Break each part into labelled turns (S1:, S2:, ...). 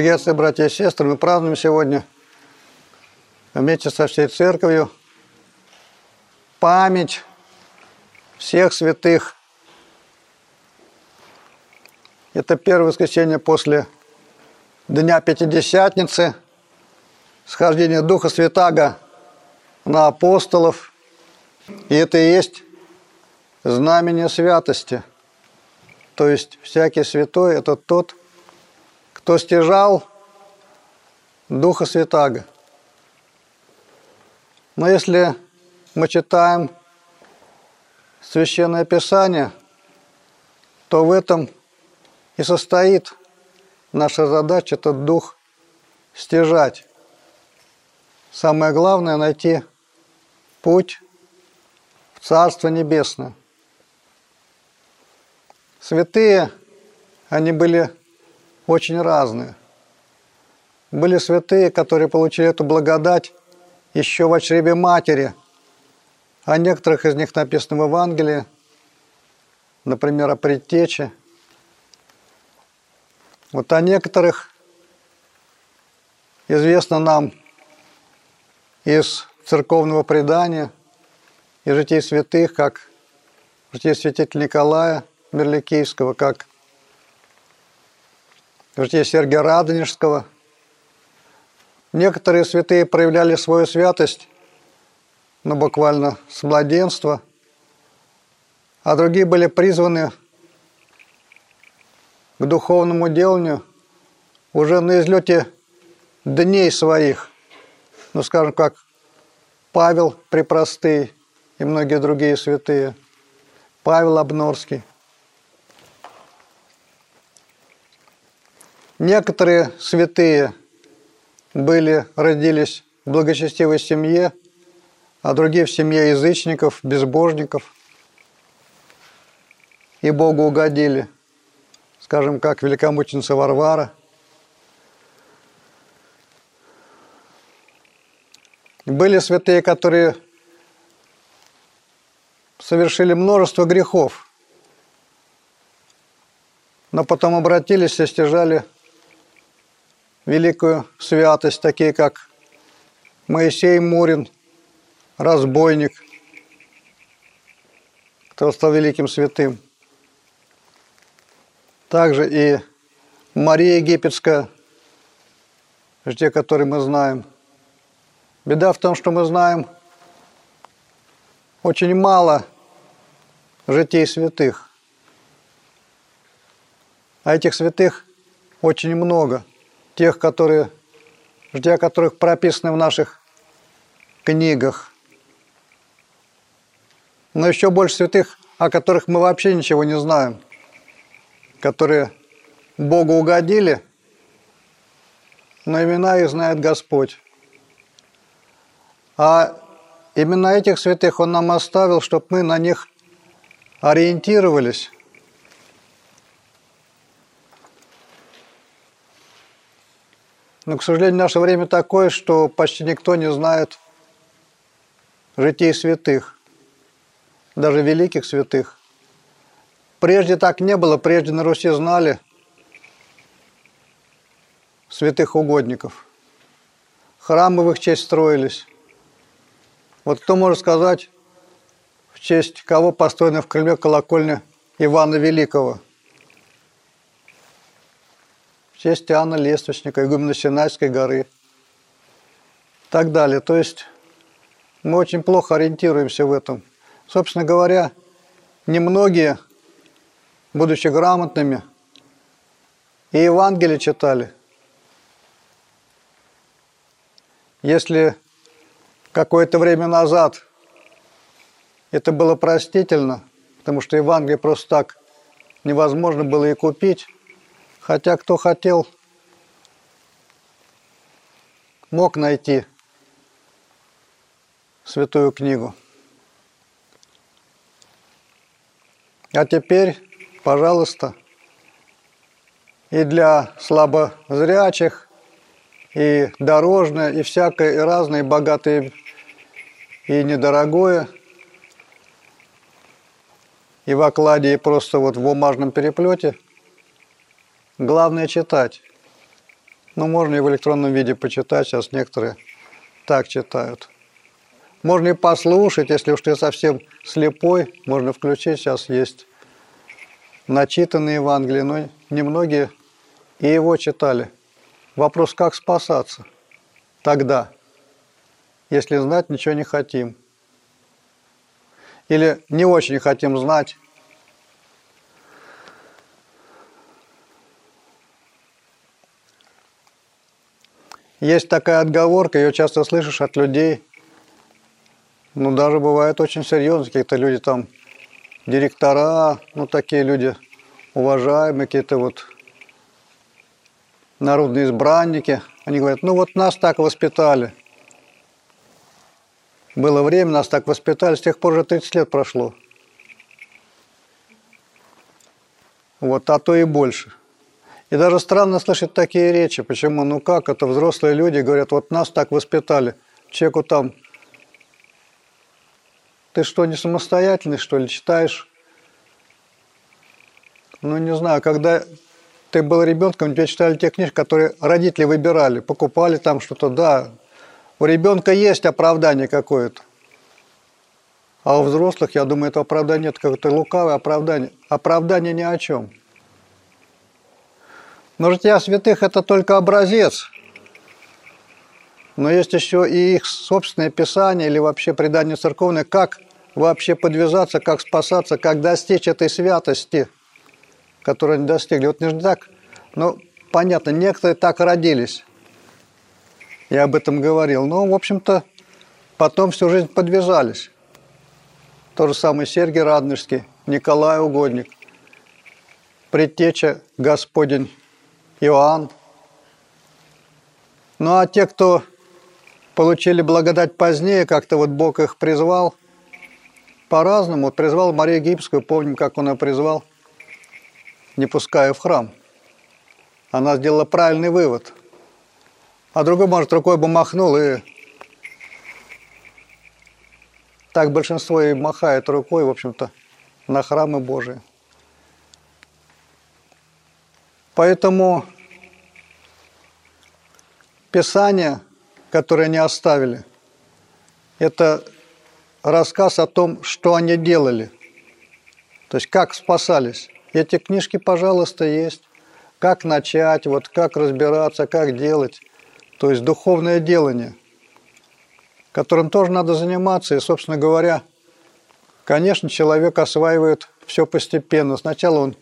S1: Дорогие отцы, братья и сестры, мы празднуем сегодня вместе со всей церковью память всех святых. Это первое воскресенье после Дня Пятидесятницы, схождения Духа Святаго на апостолов. И это и есть знамение святости. То есть всякий святой – это тот, кто стяжал Духа Святаго. Но если мы читаем Священное Писание, то в этом и состоит наша задача этот дух стяжать. Самое главное – найти путь в Царство Небесное. Святые, они были очень разные. Были святые, которые получили эту благодать еще в чреве матери. О некоторых из них написано в Евангелии, например, о предтече. Вот о некоторых известно нам из церковного предания и житий святых, как житие святителя Николая Мерликийского, как житие Сергия Радонежского. Некоторые святые проявляли свою святость, ну, буквально с младенства, а другие были призваны к духовному деланию уже на излете дней своих, ну, скажем, как Павел Препростый и многие другие святые, Павел Обнорский. Некоторые святые были, родились в благочестивой семье, а другие в семье язычников, безбожников, и Богу угодили, скажем, как великомученица Варвара. Были святые, которые совершили множество грехов, но потом обратились и стяжали великую святость, такие как Моисей Мурин, разбойник, кто стал великим святым. Также и Мария Египетская, те, которые мы знаем. Беда в том, что мы знаем очень мало житий святых. А этих святых очень много – тех, которые, жития которых прописаны в наших книгах. Но еще больше святых, о которых мы вообще ничего не знаем, которые Богу угодили, но имена их знает Господь. А именно этих святых Он нам оставил, чтобы мы на них ориентировались Но, к сожалению, наше время такое, что почти никто не знает житий святых, даже великих святых. Прежде так не было, прежде на Руси знали святых угодников. Храмы в их честь строились. Вот кто может сказать, в честь кого построена в Крыле колокольня Ивана Великого – честь Иоанна Лествичника, игумена Синайской горы и так далее. То есть мы очень плохо ориентируемся в этом. Собственно говоря, немногие, будучи грамотными, и Евангелие читали. Если какое-то время назад это было простительно, потому что Евангелие просто так невозможно было и купить, Хотя кто хотел, мог найти святую книгу. А теперь, пожалуйста, и для слабозрячих, и дорожное, и всякое, и разное, и богатое, и недорогое, и в окладе, и просто вот в бумажном переплете – Главное читать. Ну, можно и в электронном виде почитать, сейчас некоторые так читают. Можно и послушать, если уж ты совсем слепой, можно включить, сейчас есть начитанные Евангелие, но немногие и его читали. Вопрос, как спасаться тогда, если знать ничего не хотим. Или не очень хотим знать. Есть такая отговорка, ее часто слышишь от людей, ну даже бывает очень серьезно, какие-то люди там, директора, ну такие люди уважаемые, какие-то вот народные избранники, они говорят, ну вот нас так воспитали. Было время, нас так воспитали, с тех пор уже 30 лет прошло. Вот, а то и больше. И даже странно слышать такие речи. Почему? Ну как это? Взрослые люди говорят, вот нас так воспитали. Человеку там, ты что, не самостоятельный, что ли, читаешь? Ну, не знаю, когда ты был ребенком, тебе читали те книжки, которые родители выбирали, покупали там что-то, да. У ребенка есть оправдание какое-то. А у взрослых, я думаю, это оправдание это какое-то лукавое оправдание. Оправдание ни о чем. Но жития святых – это только образец. Но есть еще и их собственное писание или вообще предание церковное, как вообще подвязаться, как спасаться, как достичь этой святости – которые они достигли. Вот не так, ну, понятно, некоторые так родились. Я об этом говорил. Но, в общем-то, потом всю жизнь подвязались. То же самое Сергий Радонежский, Николай Угодник, предтеча Господень Иоанн. Ну а те, кто получили благодать позднее, как-то вот Бог их призвал по-разному. Призвал Марию Египетскую, помним, как он ее призвал не пуская в храм. Она сделала правильный вывод. А другой, может, рукой бы махнул и так большинство и махает рукой, в общем-то, на храмы Божии. Поэтому Писание, которое они оставили, это рассказ о том, что они делали, то есть как спасались. Эти книжки, пожалуйста, есть. Как начать, вот как разбираться, как делать. То есть духовное делание, которым тоже надо заниматься. И, собственно говоря, конечно, человек осваивает все постепенно. Сначала он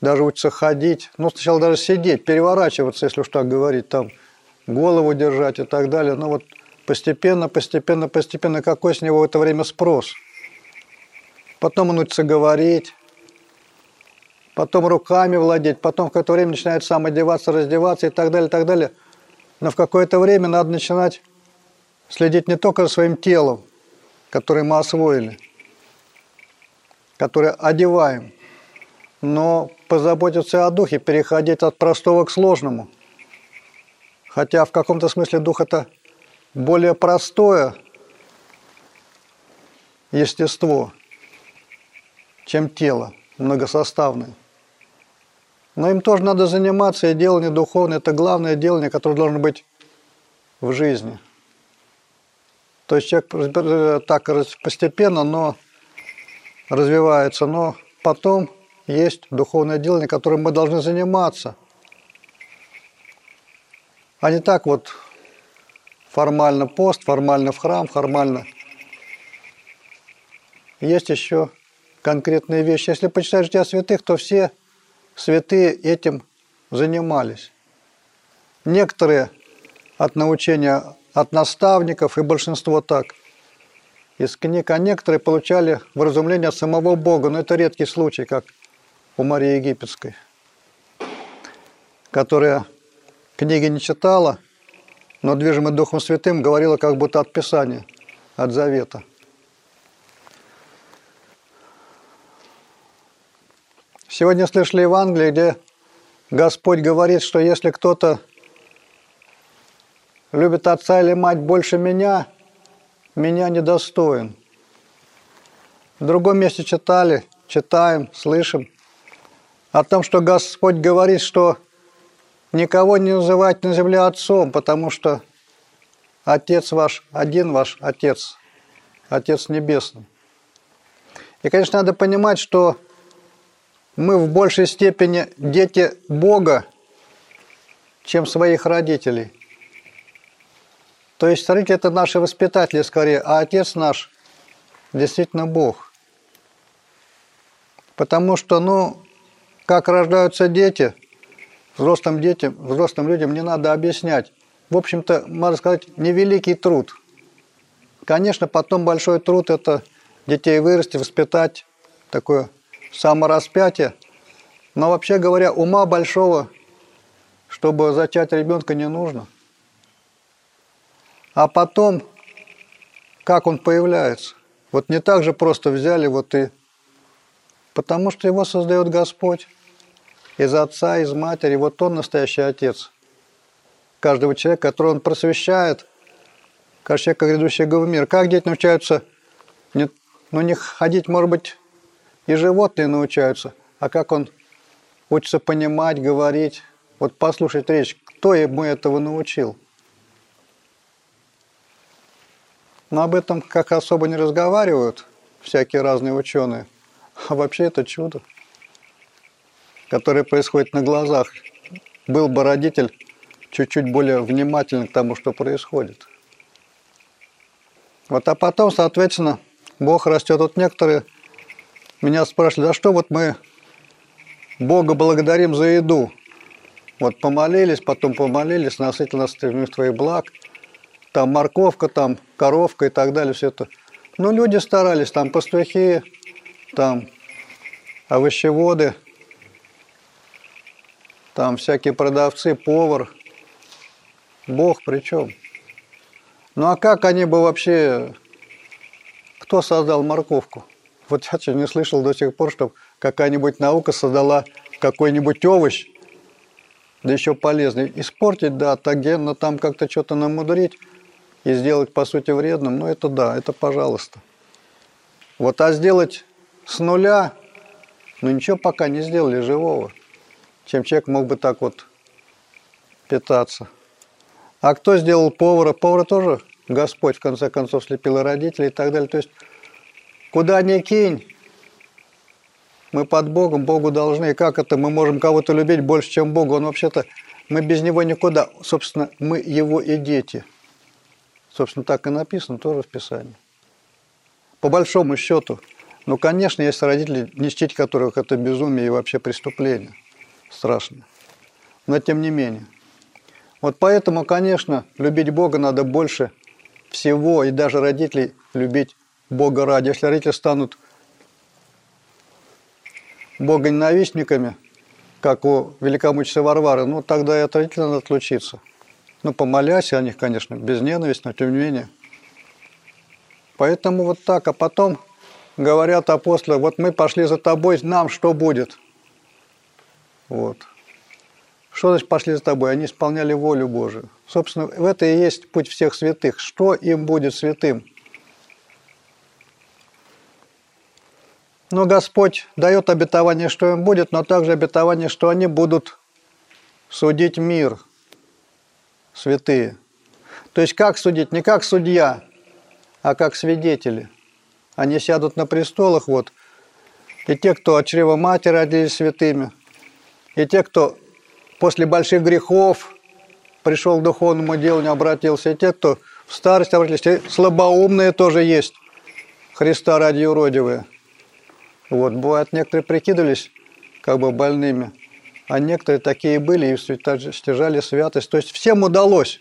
S1: даже учится ходить, ну, сначала даже сидеть, переворачиваться, если уж так говорить, там, голову держать и так далее. Но вот постепенно, постепенно, постепенно, какой с него в это время спрос. Потом он учится говорить, потом руками владеть, потом в какое-то время начинает сам одеваться, раздеваться и так далее, и так далее. Но в какое-то время надо начинать следить не только за своим телом, которое мы освоили, которое одеваем, но позаботиться о духе, переходить от простого к сложному. Хотя в каком-то смысле дух – это более простое естество, чем тело многосоставное. Но им тоже надо заниматься, и делание духовное – это главное делание, которое должно быть в жизни. То есть человек так постепенно, но развивается, но потом есть духовное делание, которым мы должны заниматься. А не так вот формально пост, формально в храм, формально. Есть еще конкретные вещи. Если почитать жития святых, то все – святые этим занимались. Некоторые от научения от наставников, и большинство так, из книг, а некоторые получали вразумление от самого Бога, но это редкий случай, как у Марии Египетской, которая книги не читала, но движимый Духом Святым говорила как будто от Писания, от Завета – Сегодня слышали Евангелие, где Господь говорит, что если кто-то любит отца или мать больше меня, меня недостоин. В другом месте читали, читаем, слышим о том, что Господь говорит, что никого не называть на земле отцом, потому что Отец ваш, один ваш Отец, Отец Небесный. И, конечно, надо понимать, что мы в большей степени дети Бога, чем своих родителей. То есть родители – это наши воспитатели скорее, а Отец наш действительно Бог. Потому что, ну, как рождаются дети, взрослым детям, взрослым людям не надо объяснять. В общем-то, можно сказать, невеликий труд. Конечно, потом большой труд – это детей вырасти, воспитать, такое самораспятие. Но вообще говоря, ума большого, чтобы зачать ребенка, не нужно. А потом, как он появляется? Вот не так же просто взяли вот и... Потому что его создает Господь из отца, из матери. Вот он настоящий отец каждого человека, который он просвещает, каждого человека, грядущего в мир. Как дети научаются, не, ну не ходить, может быть, и животные научаются, а как он учится понимать, говорить. Вот послушать речь, кто ему этого научил? Но об этом как особо не разговаривают всякие разные ученые. А вообще это чудо, которое происходит на глазах. Был бы родитель чуть-чуть более внимательный к тому, что происходит. Вот, а потом, соответственно, Бог растет. Вот некоторые меня спрашивали, да что вот мы Бога благодарим за еду. Вот помолились, потом помолились, насытил нас твоих благ. Там морковка, там коровка и так далее, все это. Ну, люди старались, там пастухи, там овощеводы, там всякие продавцы, повар. Бог причем. Ну а как они бы вообще... Кто создал морковку? Вот я не слышал до сих пор, чтобы какая-нибудь наука создала какой-нибудь овощ, да еще полезный. Испортить, да, тагенно там как-то что-то намудрить и сделать, по сути, вредным, ну это да, это пожалуйста. Вот, а сделать с нуля, ну ничего пока не сделали живого, чем человек мог бы так вот питаться. А кто сделал повара? Повара тоже Господь, в конце концов, слепил родителей и так далее. То есть, куда ни кинь, мы под Богом, Богу должны. И как это мы можем кого-то любить больше, чем Бога? Он вообще-то, мы без Него никуда. Собственно, мы Его и дети. Собственно, так и написано тоже в Писании. По большому счету. Ну, конечно, есть родители, не которых это безумие и вообще преступление. Страшно. Но тем не менее. Вот поэтому, конечно, любить Бога надо больше всего, и даже родителей любить Бога ради. Если родители станут богоненавистниками, как у великомученицы Варвары, ну тогда и от родителей надо отлучиться. Ну, помолясь о них, конечно, без ненависти, но тем не менее. Поэтому вот так. А потом говорят апостолы, вот мы пошли за тобой, нам что будет? Вот. Что значит пошли за тобой? Они исполняли волю Божию. Собственно, в это и есть путь всех святых. Что им будет святым? Но Господь дает обетование, что им будет, но также обетование, что они будут судить мир, святые. То есть как судить? Не как судья, а как свидетели. Они сядут на престолах, вот, и те, кто от чрева матери родились святыми, и те, кто после больших грехов пришел к духовному делу, не обратился. И те, кто в старости обратились, и слабоумные тоже есть, Христа ради уродивые. Вот, бывает, некоторые прикидывались как бы больными, а некоторые такие были и стяжали святость. То есть всем удалось,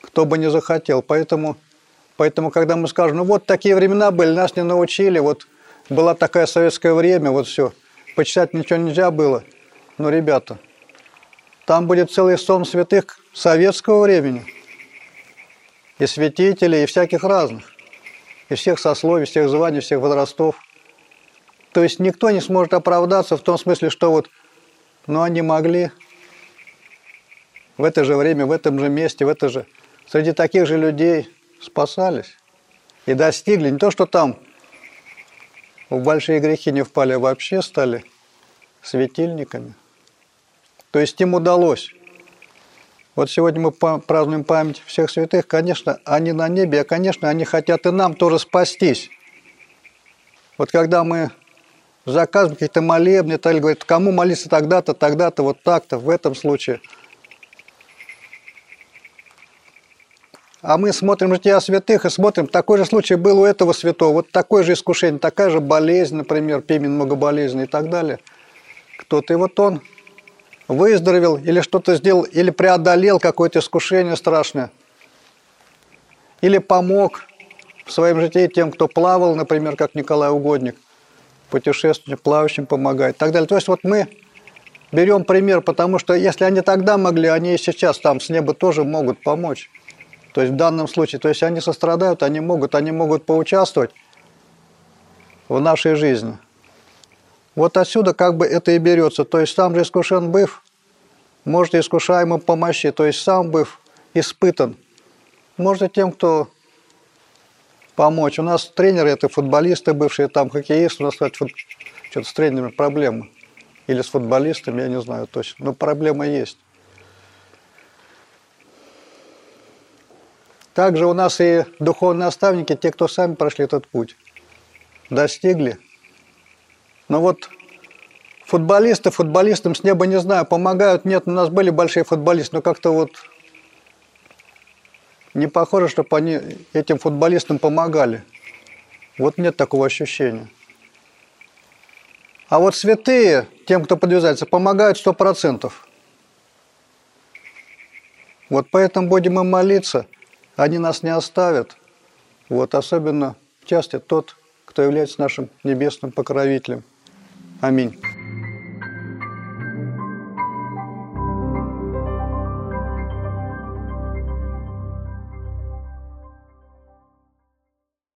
S1: кто бы не захотел. Поэтому, поэтому когда мы скажем, ну вот такие времена были, нас не научили, вот была такая советское время, вот все, почитать ничего нельзя было. Но, ребята, там будет целый сон святых советского времени. И святителей, и всяких разных. И всех сословий, всех званий, всех возрастов. То есть никто не сможет оправдаться в том смысле, что вот, ну они могли в это же время, в этом же месте, в это же, среди таких же людей спасались. И достигли не то, что там в большие грехи не впали, а вообще стали светильниками. То есть им удалось. Вот сегодня мы празднуем память всех святых. Конечно, они на небе, а, конечно, они хотят и нам тоже спастись. Вот когда мы заказываем какие-то молебны, то говорит, кому молиться тогда-то, тогда-то, вот так-то, в этом случае. А мы смотрим жития святых и смотрим, такой же случай был у этого святого, вот такое же искушение, такая же болезнь, например, Пимен многоболезненный и так далее. Кто-то, и вот он выздоровел или что-то сделал, или преодолел какое-то искушение страшное, или помог в своем житии тем, кто плавал, например, как Николай Угодник, путешественник, плавающим помогает и так далее. То есть вот мы берем пример, потому что если они тогда могли, они и сейчас там с неба тоже могут помочь. То есть в данном случае, то есть они сострадают, они могут, они могут поучаствовать в нашей жизни. Вот отсюда как бы это и берется. То есть сам же искушен быв, может искушаемым помощи, то есть сам быв испытан. Может тем, кто помочь. У нас тренеры это футболисты бывшие, там хоккеисты, у нас, кстати, что-то с тренерами проблемы. Или с футболистами, я не знаю точно. Но проблема есть. Также у нас и духовные наставники, те, кто сами прошли этот путь, достигли но вот футболисты футболистам с неба не знаю, помогают. Нет, у нас были большие футболисты, но как-то вот не похоже, чтобы они этим футболистам помогали. Вот нет такого ощущения. А вот святые, тем, кто подвязается, помогают сто процентов. Вот поэтому будем им молиться, они нас не оставят. Вот особенно часто тот, кто является нашим небесным покровителем. Аминь.